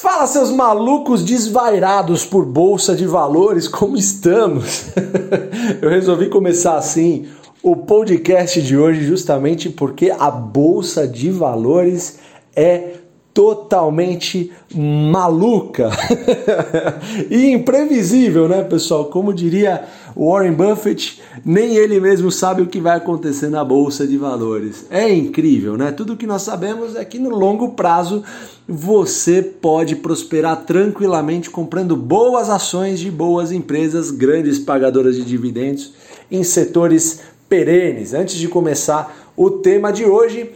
Fala, seus malucos desvairados por bolsa de valores, como estamos? Eu resolvi começar assim o podcast de hoje justamente porque a bolsa de valores é totalmente maluca e imprevisível, né, pessoal? Como diria Warren Buffett, nem ele mesmo sabe o que vai acontecer na bolsa de valores. É incrível, né? Tudo que nós sabemos é que no longo prazo você pode prosperar tranquilamente comprando boas ações de boas empresas, grandes pagadoras de dividendos em setores perenes. Antes de começar o tema de hoje,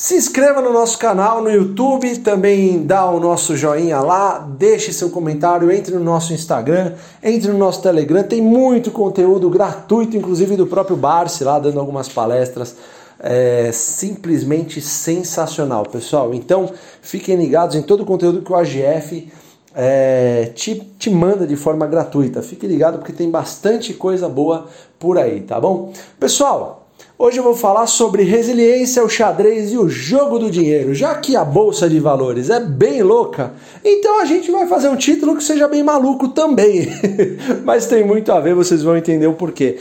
se inscreva no nosso canal no YouTube, também dá o nosso joinha lá, deixe seu comentário, entre no nosso Instagram, entre no nosso Telegram, tem muito conteúdo gratuito, inclusive do próprio Barsi lá dando algumas palestras. É simplesmente sensacional, pessoal. Então fiquem ligados em todo o conteúdo que o AGF é, te, te manda de forma gratuita. Fique ligado porque tem bastante coisa boa por aí, tá bom? Pessoal, Hoje eu vou falar sobre resiliência, o xadrez e o jogo do dinheiro. Já que a bolsa de valores é bem louca, então a gente vai fazer um título que seja bem maluco também. Mas tem muito a ver, vocês vão entender o porquê.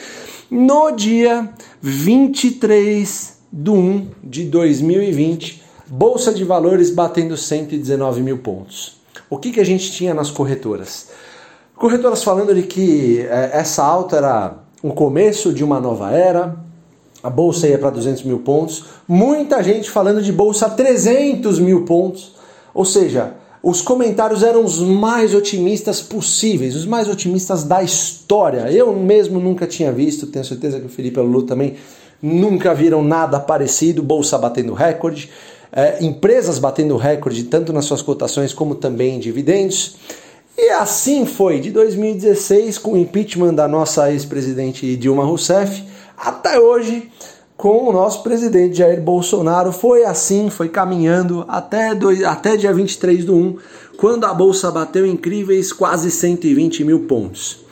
No dia 23 de 1 de 2020, bolsa de valores batendo 119 mil pontos. O que, que a gente tinha nas corretoras? Corretoras falando de que é, essa alta era o começo de uma nova era, a bolsa ia para 200 mil pontos, muita gente falando de bolsa a 300 mil pontos, ou seja, os comentários eram os mais otimistas possíveis, os mais otimistas da história. Eu mesmo nunca tinha visto, tenho certeza que o Felipe e Lulu também nunca viram nada parecido, bolsa batendo recorde, é, empresas batendo recorde tanto nas suas cotações como também em dividendos. E assim foi de 2016 com o impeachment da nossa ex-presidente Dilma Rousseff até hoje com o nosso presidente Jair Bolsonaro. Foi assim, foi caminhando até, dois, até dia 23 do 1, quando a bolsa bateu incríveis quase 120 mil pontos.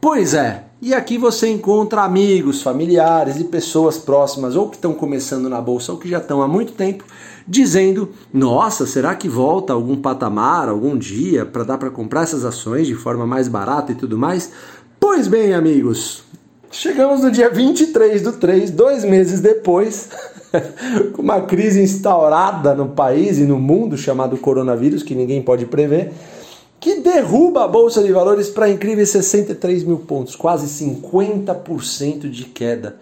Pois é, e aqui você encontra amigos, familiares e pessoas próximas, ou que estão começando na bolsa, ou que já estão há muito tempo, dizendo: Nossa, será que volta algum patamar, algum dia, para dar para comprar essas ações de forma mais barata e tudo mais? Pois bem, amigos, Chegamos no dia 23 do 3, dois meses depois, com uma crise instaurada no país e no mundo chamado coronavírus, que ninguém pode prever, que derruba a Bolsa de Valores para incríveis 63 mil pontos, quase 50% de queda.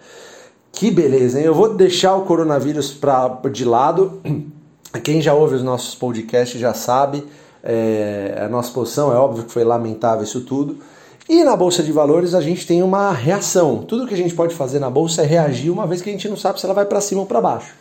Que beleza, hein? Eu vou deixar o coronavírus pra, de lado. Quem já ouve os nossos podcasts já sabe. É, a nossa posição é óbvio que foi lamentável isso tudo. E na bolsa de valores a gente tem uma reação. Tudo que a gente pode fazer na bolsa é reagir, uma vez que a gente não sabe se ela vai para cima ou para baixo.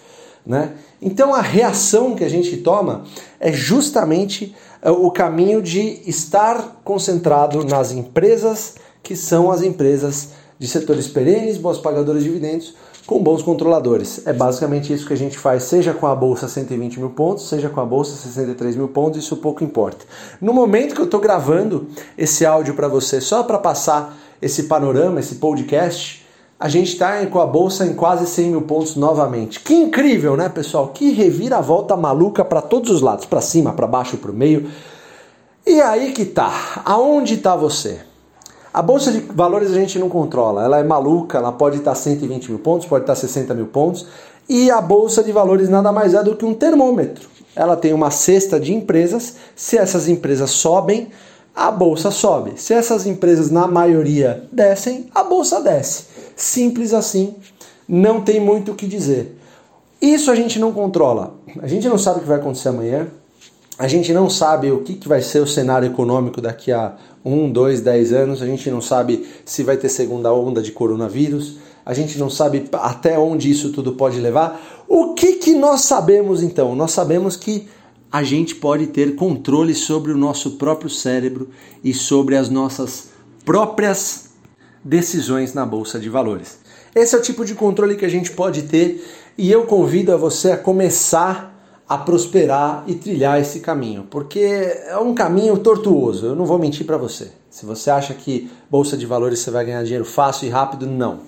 Né? Então a reação que a gente toma é justamente é, o caminho de estar concentrado nas empresas que são as empresas de setores perenes, boas pagadoras de dividendos, com bons controladores. É basicamente isso que a gente faz, seja com a bolsa 120 mil pontos, seja com a bolsa 63 mil pontos, isso pouco importa. No momento que eu estou gravando esse áudio para você, só para passar esse panorama, esse podcast, a gente está com a bolsa em quase 100 mil pontos novamente. Que incrível, né, pessoal? Que reviravolta maluca para todos os lados, para cima, para baixo, para o meio. E aí que tá. Aonde está você? A bolsa de valores a gente não controla, ela é maluca, ela pode estar 120 mil pontos, pode estar 60 mil pontos, e a bolsa de valores nada mais é do que um termômetro. Ela tem uma cesta de empresas, se essas empresas sobem, a bolsa sobe. Se essas empresas, na maioria, descem, a bolsa desce. Simples assim, não tem muito o que dizer. Isso a gente não controla. A gente não sabe o que vai acontecer amanhã, a gente não sabe o que, que vai ser o cenário econômico daqui a um, dois, dez anos. A gente não sabe se vai ter segunda onda de coronavírus. A gente não sabe até onde isso tudo pode levar. O que, que nós sabemos então? Nós sabemos que a gente pode ter controle sobre o nosso próprio cérebro e sobre as nossas próprias decisões na bolsa de valores. Esse é o tipo de controle que a gente pode ter e eu convido a você a começar a prosperar e trilhar esse caminho, porque é um caminho tortuoso, eu não vou mentir para você. Se você acha que bolsa de valores você vai ganhar dinheiro fácil e rápido, não.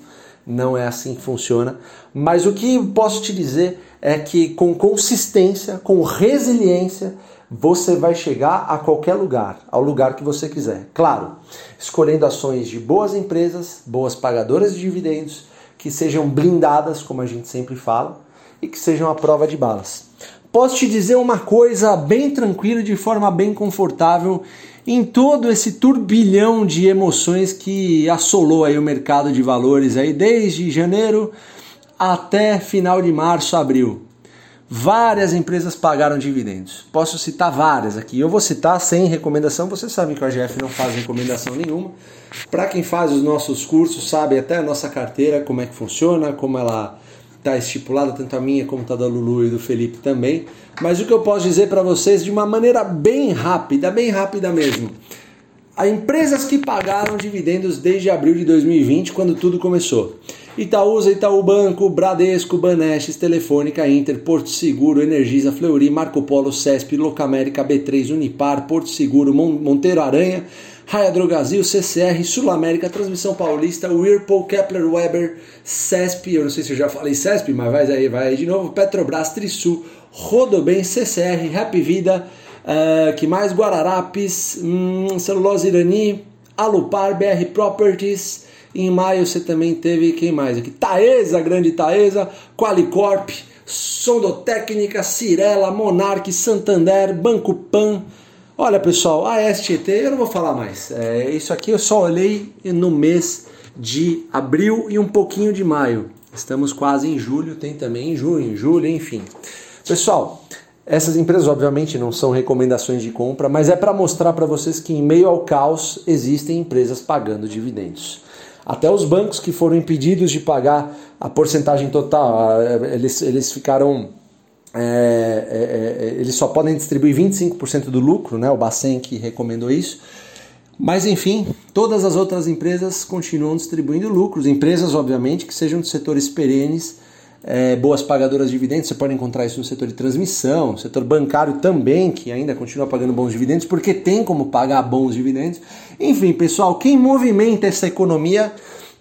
Não é assim que funciona. Mas o que posso te dizer é que com consistência, com resiliência, você vai chegar a qualquer lugar, ao lugar que você quiser. Claro, escolhendo ações de boas empresas, boas pagadoras de dividendos, que sejam blindadas, como a gente sempre fala, e que sejam a prova de balas. Posso te dizer uma coisa bem tranquila, de forma bem confortável, em todo esse turbilhão de emoções que assolou aí o mercado de valores aí desde janeiro até final de março, abril. Várias empresas pagaram dividendos. Posso citar várias aqui. Eu vou citar sem recomendação. Vocês sabem que o AGF não faz recomendação nenhuma. Para quem faz os nossos cursos, sabe até a nossa carteira, como é que funciona, como ela está estipulada, tanto a minha como a da Lulu e do Felipe também. Mas o que eu posso dizer para vocês de uma maneira bem rápida, bem rápida mesmo. Há empresas que pagaram dividendos desde abril de 2020, quando tudo começou. Itaúsa, Itaú Banco, Bradesco, Banestes, Telefônica, Inter, Porto Seguro, Energisa, Fleury, Marco Polo, Cesp, Locamérica, B3, Unipar, Porto Seguro, Monteiro Aranha, Raia Drogazil, CCR, Sul América, Transmissão Paulista, Whirlpool, Kepler Weber, Cesp, eu não sei se eu já falei Cesp, mas vai aí, vai aí de novo, Petrobras, Trisul, Rodobem, CCR, Rap Vida, uh, que mais? Guararapes, hum, Celulose Irani, Alupar, BR Properties, em maio você também teve quem mais aqui? Taesa, grande Taesa, Qualicorp, Sondotécnica, Cirela, Monarque, Santander, Banco Pan. Olha pessoal, a STT eu não vou falar mais. É, isso aqui eu só olhei no mês de abril e um pouquinho de maio. Estamos quase em julho, tem também em junho, julho, enfim. Pessoal, essas empresas obviamente não são recomendações de compra, mas é para mostrar para vocês que em meio ao caos existem empresas pagando dividendos. Até os bancos que foram impedidos de pagar a porcentagem total, eles, eles ficaram. É, é, é, eles só podem distribuir 25% do lucro, né? o Bacen que recomendou isso. Mas enfim, todas as outras empresas continuam distribuindo lucros. Empresas, obviamente, que sejam de setores perenes é, boas pagadoras de dividendos, você pode encontrar isso no setor de transmissão, setor bancário também, que ainda continua pagando bons dividendos, porque tem como pagar bons dividendos. Enfim, pessoal, quem movimenta essa economia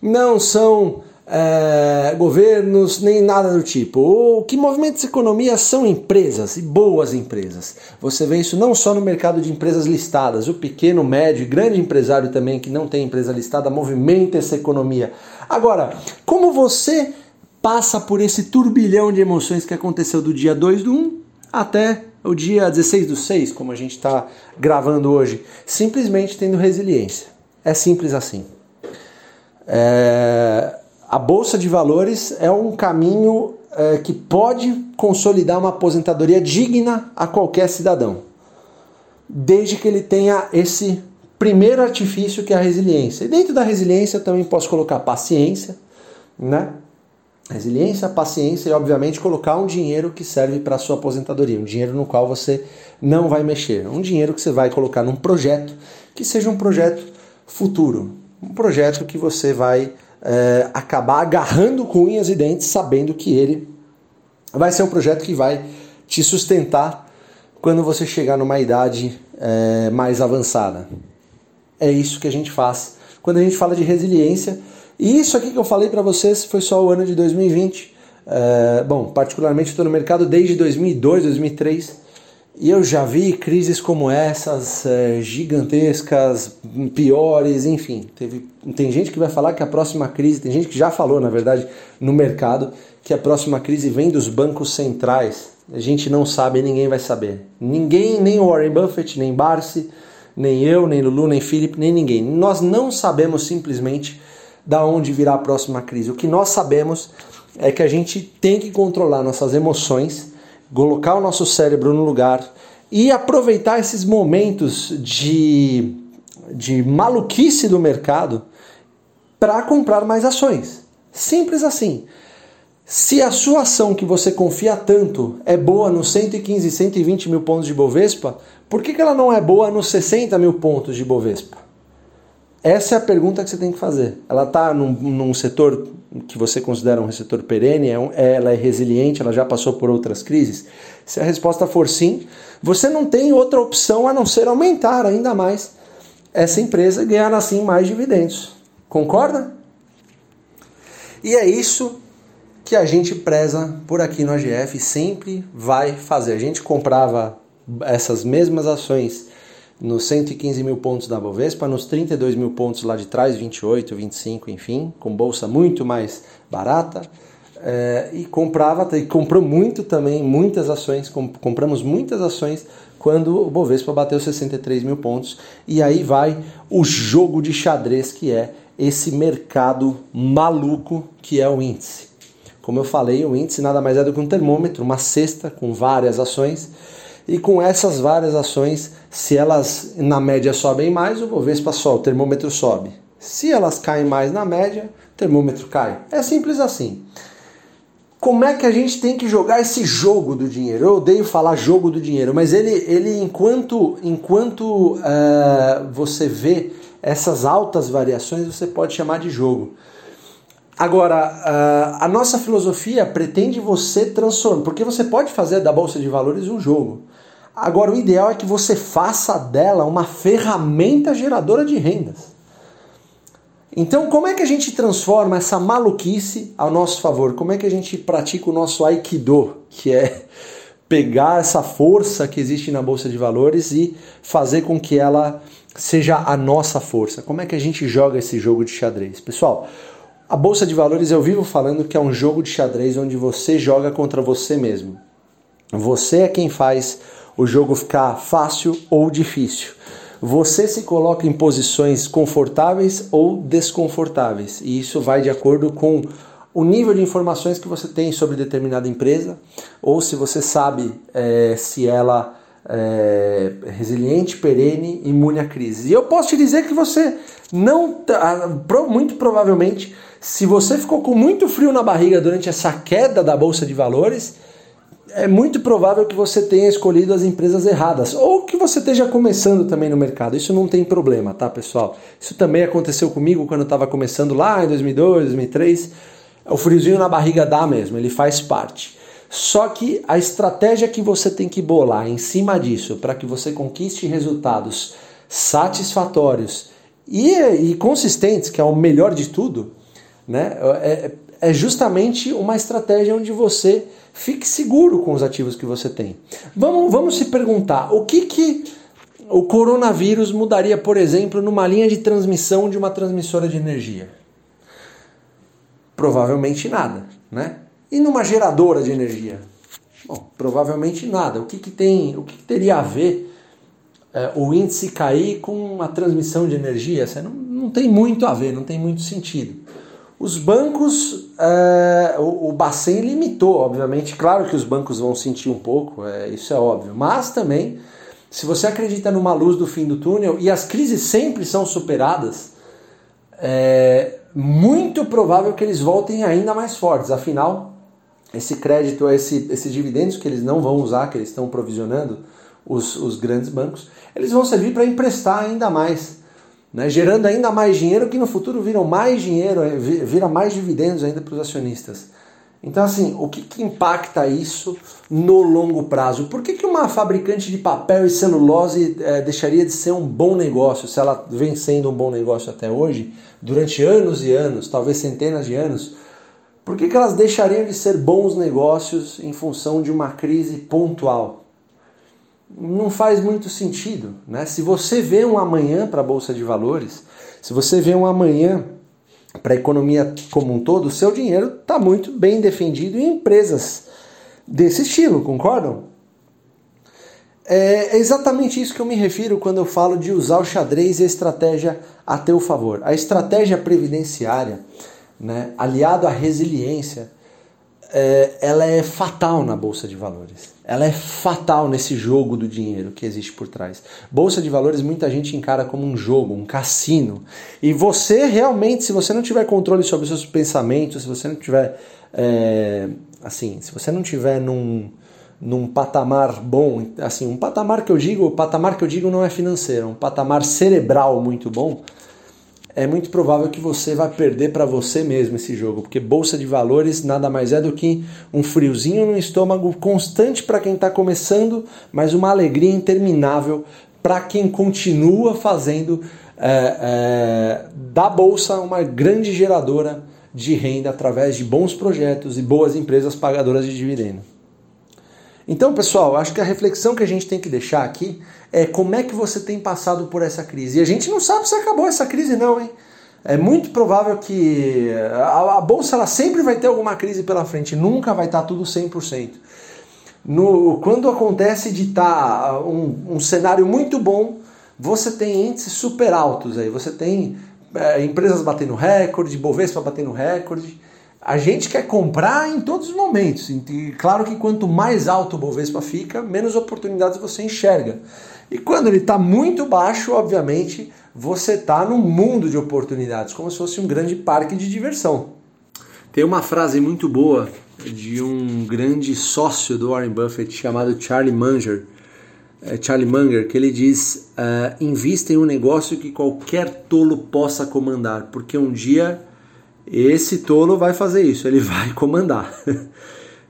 não são é, governos nem nada do tipo. O que movimenta essa economia são empresas e boas empresas. Você vê isso não só no mercado de empresas listadas, o pequeno, médio e grande empresário também que não tem empresa listada movimenta essa economia. Agora, como você passa por esse turbilhão de emoções que aconteceu do dia 2 do 1 até o dia 16 do 6, como a gente está gravando hoje, simplesmente tendo resiliência. É simples assim. É... A Bolsa de Valores é um caminho é, que pode consolidar uma aposentadoria digna a qualquer cidadão, desde que ele tenha esse primeiro artifício que é a resiliência. E dentro da resiliência eu também posso colocar paciência, né? resiliência, paciência e, obviamente, colocar um dinheiro que serve para a sua aposentadoria, um dinheiro no qual você não vai mexer, um dinheiro que você vai colocar num projeto que seja um projeto futuro, um projeto que você vai é, acabar agarrando com unhas e dentes, sabendo que ele vai ser um projeto que vai te sustentar quando você chegar numa idade é, mais avançada. É isso que a gente faz. Quando a gente fala de resiliência, e isso aqui que eu falei para vocês foi só o ano de 2020. É, bom, particularmente estou no mercado desde 2002, 2003 e eu já vi crises como essas, é, gigantescas, piores, enfim. Teve, tem gente que vai falar que a próxima crise, tem gente que já falou, na verdade, no mercado, que a próxima crise vem dos bancos centrais. A gente não sabe, ninguém vai saber. Ninguém, nem Warren Buffett, nem Barsi, nem eu, nem Lulu, nem Philip, nem ninguém. Nós não sabemos simplesmente da onde virá a próxima crise. O que nós sabemos é que a gente tem que controlar nossas emoções, colocar o nosso cérebro no lugar e aproveitar esses momentos de, de maluquice do mercado para comprar mais ações. Simples assim. Se a sua ação que você confia tanto é boa nos 115, 120 mil pontos de Bovespa, por que, que ela não é boa nos 60 mil pontos de Bovespa? Essa é a pergunta que você tem que fazer. Ela está num, num, setor que você considera um setor perene, é um, ela é resiliente, ela já passou por outras crises? Se a resposta for sim, você não tem outra opção a não ser aumentar ainda mais essa empresa ganhar assim mais dividendos. Concorda? E é isso que a gente preza por aqui no AGF, sempre vai fazer. A gente comprava essas mesmas ações nos 115 mil pontos da Bovespa, nos 32 mil pontos lá de trás, 28, 25, enfim, com bolsa muito mais barata. É, e comprava e comprou muito também, muitas ações, compramos muitas ações quando o Bovespa bateu 63 mil pontos. E aí vai o jogo de xadrez que é esse mercado maluco que é o índice. Como eu falei, o índice nada mais é do que um termômetro, uma cesta com várias ações. E com essas várias ações, se elas na média sobem mais, o Bovespa sobe, o termômetro sobe. Se elas caem mais na média, o termômetro cai. É simples assim como é que a gente tem que jogar esse jogo do dinheiro? Eu odeio falar jogo do dinheiro, mas ele, ele enquanto, enquanto uh, você vê essas altas variações, você pode chamar de jogo. Agora, uh, a nossa filosofia pretende você transformar, porque você pode fazer da Bolsa de Valores um jogo. Agora, o ideal é que você faça dela uma ferramenta geradora de rendas. Então, como é que a gente transforma essa maluquice ao nosso favor? Como é que a gente pratica o nosso aikido, que é pegar essa força que existe na bolsa de valores e fazer com que ela seja a nossa força? Como é que a gente joga esse jogo de xadrez? Pessoal, a bolsa de valores eu vivo falando que é um jogo de xadrez onde você joga contra você mesmo. Você é quem faz o jogo ficar fácil ou difícil você se coloca em posições confortáveis ou desconfortáveis. E isso vai de acordo com o nível de informações que você tem sobre determinada empresa, ou se você sabe é, se ela é resiliente, perene, imune à crise. E eu posso te dizer que você não, tá, muito provavelmente, se você ficou com muito frio na barriga durante essa queda da bolsa de valores, é muito provável que você tenha escolhido as empresas erradas ou que você esteja começando também no mercado. Isso não tem problema, tá, pessoal? Isso também aconteceu comigo quando eu estava começando lá em 2002, 2003. O friozinho na barriga dá mesmo, ele faz parte. Só que a estratégia que você tem que bolar em cima disso para que você conquiste resultados satisfatórios e, e, consistentes, que é o melhor de tudo, né? É, é justamente uma estratégia onde você fique seguro com os ativos que você tem. Vamos, vamos se perguntar o que, que o coronavírus mudaria, por exemplo, numa linha de transmissão de uma transmissora de energia? Provavelmente nada, né? E numa geradora de energia? Bom, provavelmente nada. O que, que tem, o que, que teria a ver é, o índice cair com a transmissão de energia? Não, não tem muito a ver, não tem muito sentido. Os bancos, é, o, o Bacen limitou, obviamente. Claro que os bancos vão sentir um pouco, é, isso é óbvio. Mas também, se você acredita numa luz do fim do túnel, e as crises sempre são superadas, é muito provável que eles voltem ainda mais fortes. Afinal, esse crédito, esse, esses dividendos que eles não vão usar, que eles estão provisionando, os, os grandes bancos, eles vão servir para emprestar ainda mais né, gerando ainda mais dinheiro que no futuro viram mais dinheiro, é, vira mais dividendos ainda para os acionistas. Então, assim, o que, que, impacta isso no longo prazo? Por que, que uma fabricante de papel e celulose é, deixaria de ser um bom negócio, se ela vem sendo um bom negócio até hoje, durante anos e anos, talvez centenas de anos? Por que, que elas deixariam de ser bons negócios em função de uma crise pontual? Não faz muito sentido. Né? Se você vê um amanhã para a Bolsa de Valores, se você vê um amanhã para a economia como um todo, o seu dinheiro está muito bem defendido em empresas desse estilo, concordam? É exatamente isso que eu me refiro quando eu falo de usar o xadrez e a estratégia a teu favor. A estratégia previdenciária, né, aliado à resiliência, é, ela é fatal na bolsa de valores. Ela é fatal nesse jogo do dinheiro que existe por trás. Bolsa de valores muita gente encara como um jogo, um cassino. E você realmente, se você não tiver controle sobre os seus pensamentos, se você não tiver é, assim, se você não tiver num num patamar bom, assim, um patamar que eu digo, o patamar que eu digo não é financeiro, é um patamar cerebral muito bom é muito provável que você vai perder para você mesmo esse jogo, porque bolsa de valores nada mais é do que um friozinho no estômago constante para quem está começando, mas uma alegria interminável para quem continua fazendo é, é, da bolsa uma grande geradora de renda através de bons projetos e boas empresas pagadoras de dividendo. Então, pessoal, acho que a reflexão que a gente tem que deixar aqui é como é que você tem passado por essa crise. E a gente não sabe se acabou essa crise não, hein? É muito provável que a, a bolsa ela sempre vai ter alguma crise pela frente, nunca vai estar tudo 100%. No, quando acontece de estar tá um, um cenário muito bom, você tem índices super altos aí, você tem é, empresas batendo recorde, Bovespa batendo recorde, a gente quer comprar em todos os momentos. E claro que quanto mais alto o Bovespa fica, menos oportunidades você enxerga. E quando ele está muito baixo, obviamente, você está num mundo de oportunidades, como se fosse um grande parque de diversão. Tem uma frase muito boa de um grande sócio do Warren Buffett chamado Charlie Munger, é, Charlie Munger, que ele diz: uh, invista em um negócio que qualquer tolo possa comandar, porque um dia esse tolo vai fazer isso, ele vai comandar.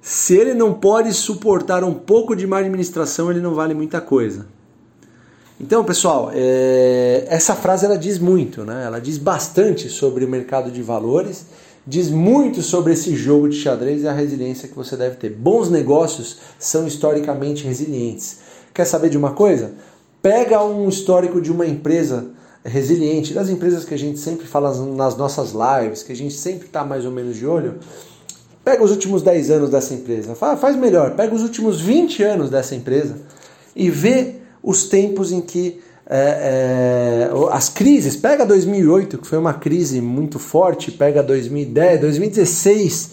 Se ele não pode suportar um pouco de má administração, ele não vale muita coisa. Então, pessoal, é, essa frase ela diz muito, né? Ela diz bastante sobre o mercado de valores, diz muito sobre esse jogo de xadrez e a resiliência que você deve ter. Bons negócios são historicamente resilientes. Quer saber de uma coisa? Pega um histórico de uma empresa resiliente, das empresas que a gente sempre fala nas nossas lives, que a gente sempre está mais ou menos de olho, pega os últimos 10 anos dessa empresa, faz melhor, pega os últimos 20 anos dessa empresa e vê os tempos em que é, é, as crises, pega 2008, que foi uma crise muito forte, pega 2010, 2016,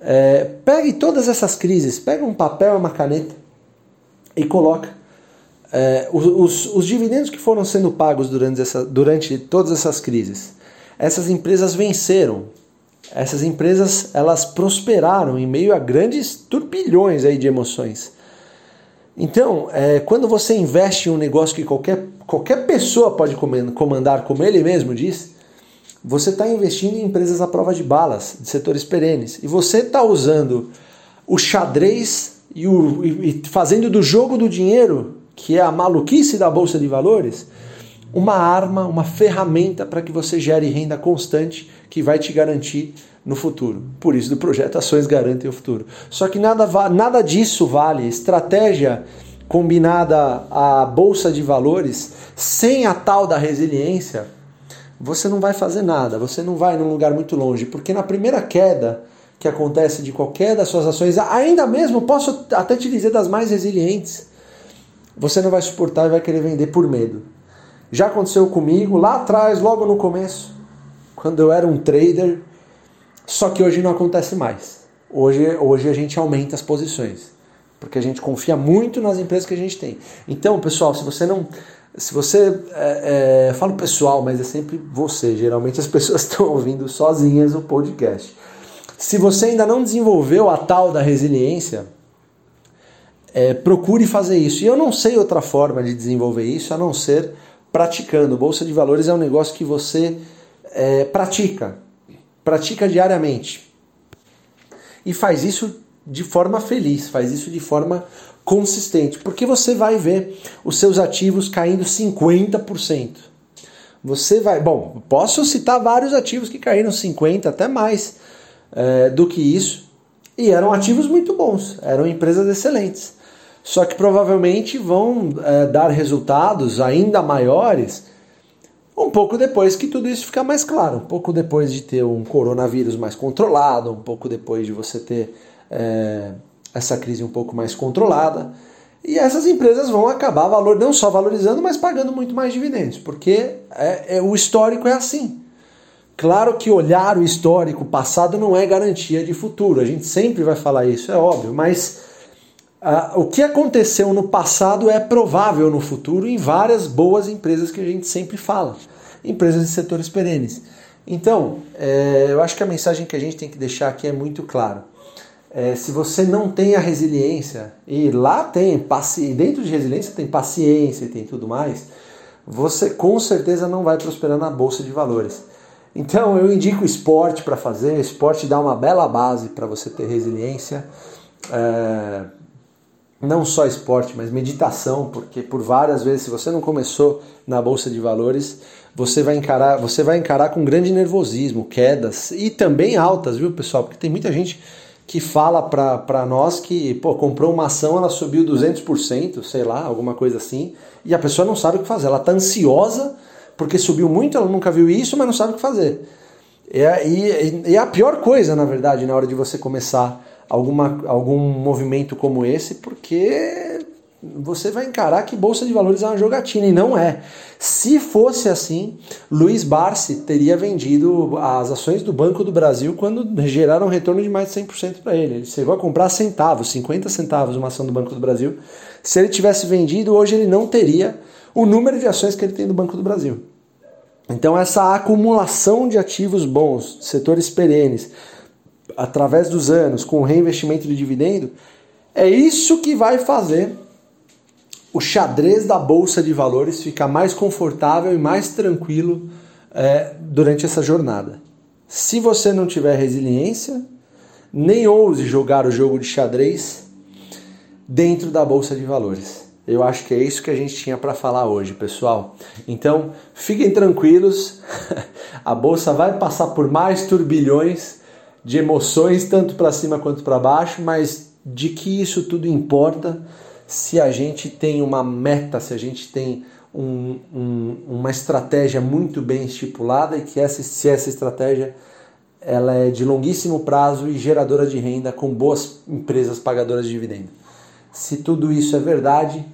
é, pegue todas essas crises, pega um papel, uma caneta e coloca é, os, os, os, dividendos que foram sendo pagos durante, essa, durante todas essas crises, essas empresas venceram. Essas empresas elas prosperaram em meio a grandes turbilhões aí de emoções. Então, é, quando você investe em um negócio que qualquer, qualquer pessoa pode comandar, como ele mesmo diz, você está investindo em empresas à prova de balas, de setores perenes. E você está usando o xadrez e, o, e fazendo do jogo do dinheiro que é a maluquice da bolsa de valores, uma arma, uma ferramenta para que você gere renda constante que vai te garantir no futuro. Por isso, do projeto Ações Garantem o Futuro. Só que nada, nada disso vale. Estratégia combinada à bolsa de valores, sem a tal da resiliência, você não vai fazer nada, você não vai num lugar muito longe, porque na primeira queda que acontece de qualquer das suas ações, ainda mesmo posso até te dizer das mais resilientes, você não vai suportar e vai querer vender por medo. Já aconteceu comigo lá atrás, logo no começo, quando eu era um trader, só que hoje não acontece mais. Hoje, hoje a gente aumenta as posições, porque a gente confia muito nas empresas que a gente tem. Então, pessoal, se você não. Se você. É, é, falo pessoal, mas é sempre você. Geralmente as pessoas estão ouvindo sozinhas o podcast. Se você ainda não desenvolveu a tal da resiliência, é, procure fazer isso. E eu não sei outra forma de desenvolver isso a não ser praticando. Bolsa de valores é um negócio que você é, pratica, pratica diariamente. E faz isso de forma feliz, faz isso de forma consistente, porque você vai ver os seus ativos caindo 50%. Você vai, bom, posso citar vários ativos que caíram 50 até mais é, do que isso, e eram ativos muito bons, eram empresas excelentes só que provavelmente vão é, dar resultados ainda maiores um pouco depois que tudo isso ficar mais claro, um pouco depois de ter um coronavírus mais controlado, um pouco depois de você ter é, essa crise um pouco mais controlada. E essas empresas vão acabar valor, não só valorizando, mas pagando muito mais dividendos, porque é, é, o histórico é assim. Claro que olhar o histórico passado não é garantia de futuro, a gente sempre vai falar isso, é óbvio, mas o que aconteceu no passado é provável no futuro em várias boas empresas que a gente sempre fala, empresas de setores perenes. Então, é, eu acho que a mensagem que a gente tem que deixar aqui é muito clara. É, se você não tem a resiliência, e lá tem, dentro de resiliência tem paciência e tem tudo mais, você com certeza não vai prosperar na bolsa de valores. Então eu indico esporte para fazer, esporte dá uma bela base para você ter resiliência. É, não só esporte, mas meditação, porque por várias vezes, se você não começou na bolsa de valores, você vai encarar, você vai encarar com grande nervosismo, quedas e também altas, viu, pessoal? Porque tem muita gente que fala para nós que, pô, comprou uma ação, ela subiu 200%, sei lá, alguma coisa assim, e a pessoa não sabe o que fazer. Ela está ansiosa porque subiu muito, ela nunca viu isso, mas não sabe o que fazer. E, e, e é a pior coisa, na verdade, na hora de você começar alguma, algum movimento como esse, porque você vai encarar que bolsa de valores é uma jogatina e não é. Se fosse assim, Luiz Barsi teria vendido as ações do Banco do Brasil quando geraram um retorno de mais de 100% para ele. Ele chegou a comprar centavos, 50 centavos uma ação do Banco do Brasil. Se ele tivesse vendido, hoje ele não teria o número de ações que ele tem do Banco do Brasil. Então essa acumulação de ativos bons, setores perenes, através dos anos, com reinvestimento de dividendo, é isso que vai fazer o xadrez da bolsa de valores ficar mais confortável e mais tranquilo é, durante essa jornada. Se você não tiver resiliência, nem ouse jogar o jogo de xadrez dentro da bolsa de valores. Eu acho que é isso que a gente tinha para falar hoje, pessoal. Então, fiquem tranquilos, a bolsa vai passar por mais turbilhões de emoções, tanto para cima quanto para baixo, mas de que isso tudo importa se a gente tem uma meta, se a gente tem um, um, uma estratégia muito bem estipulada e que essa, se essa estratégia ela é de longuíssimo prazo e geradora de renda com boas empresas pagadoras de dividendo. Se tudo isso é verdade,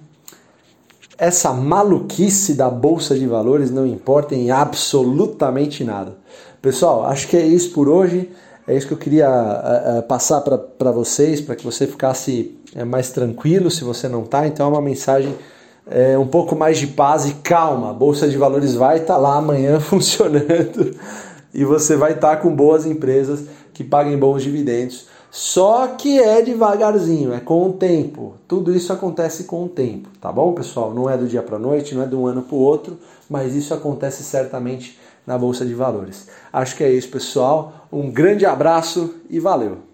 essa maluquice da bolsa de valores não importa em absolutamente nada. Pessoal, acho que é isso por hoje. É isso que eu queria uh, uh, passar para vocês, para que você ficasse uh, mais tranquilo se você não está. Então é uma mensagem um pouco mais de paz e calma. A Bolsa de Valores vai estar tá lá amanhã funcionando e você vai estar tá com boas empresas que paguem bons dividendos. Só que é devagarzinho, é com o tempo. Tudo isso acontece com o tempo, tá bom, pessoal? Não é do dia para noite, não é de um ano para o outro, mas isso acontece certamente na Bolsa de Valores. Acho que é isso, pessoal. Um grande abraço e valeu!